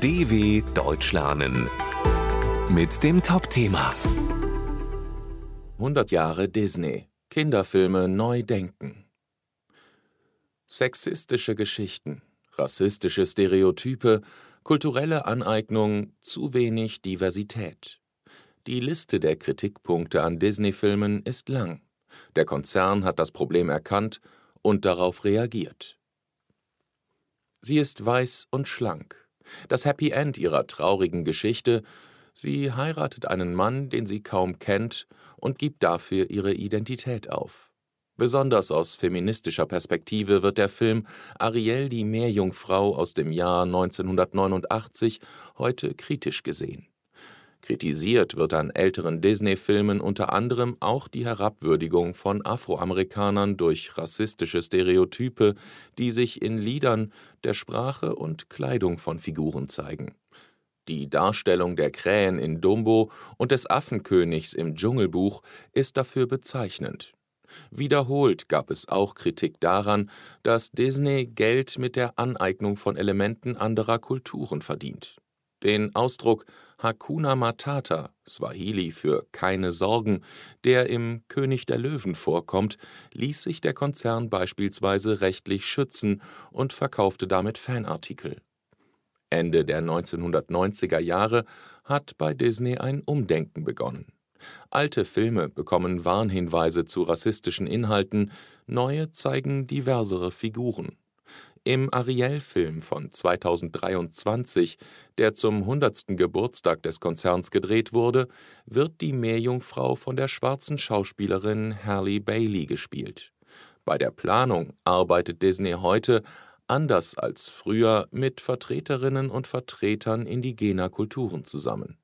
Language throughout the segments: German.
DW Deutsch lernen mit dem Top-Thema 100 Jahre Disney. Kinderfilme neu denken. Sexistische Geschichten, rassistische Stereotype, kulturelle Aneignung, zu wenig Diversität. Die Liste der Kritikpunkte an Disney-Filmen ist lang. Der Konzern hat das Problem erkannt und darauf reagiert. Sie ist weiß und schlank. Das Happy End ihrer traurigen Geschichte, sie heiratet einen Mann, den sie kaum kennt, und gibt dafür ihre Identität auf. Besonders aus feministischer Perspektive wird der Film Ariel die Meerjungfrau aus dem Jahr 1989 heute kritisch gesehen. Kritisiert wird an älteren Disney-Filmen unter anderem auch die Herabwürdigung von Afroamerikanern durch rassistische Stereotype, die sich in Liedern, der Sprache und Kleidung von Figuren zeigen. Die Darstellung der Krähen in Dumbo und des Affenkönigs im Dschungelbuch ist dafür bezeichnend. Wiederholt gab es auch Kritik daran, dass Disney Geld mit der Aneignung von Elementen anderer Kulturen verdient. Den Ausdruck Hakuna Matata, Swahili für keine Sorgen, der im König der Löwen vorkommt, ließ sich der Konzern beispielsweise rechtlich schützen und verkaufte damit Fanartikel. Ende der 1990er Jahre hat bei Disney ein Umdenken begonnen. Alte Filme bekommen Warnhinweise zu rassistischen Inhalten, neue zeigen diversere Figuren. Im Ariel-Film von 2023, der zum 100. Geburtstag des Konzerns gedreht wurde, wird die Meerjungfrau von der schwarzen Schauspielerin Halle Bailey gespielt. Bei der Planung arbeitet Disney heute, anders als früher, mit Vertreterinnen und Vertretern indigener Kulturen zusammen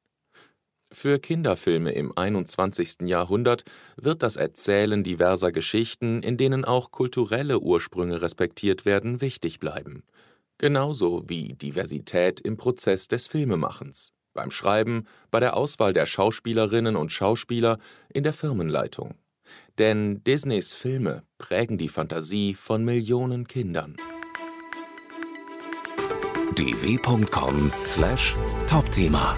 für Kinderfilme im 21. Jahrhundert wird das Erzählen diverser Geschichten, in denen auch kulturelle Ursprünge respektiert werden, wichtig bleiben. Genauso wie Diversität im Prozess des Filmemachens, beim Schreiben, bei der Auswahl der Schauspielerinnen und Schauspieler, in der Firmenleitung. Denn Disneys Filme prägen die Fantasie von Millionen Kindern. dw.com/topthema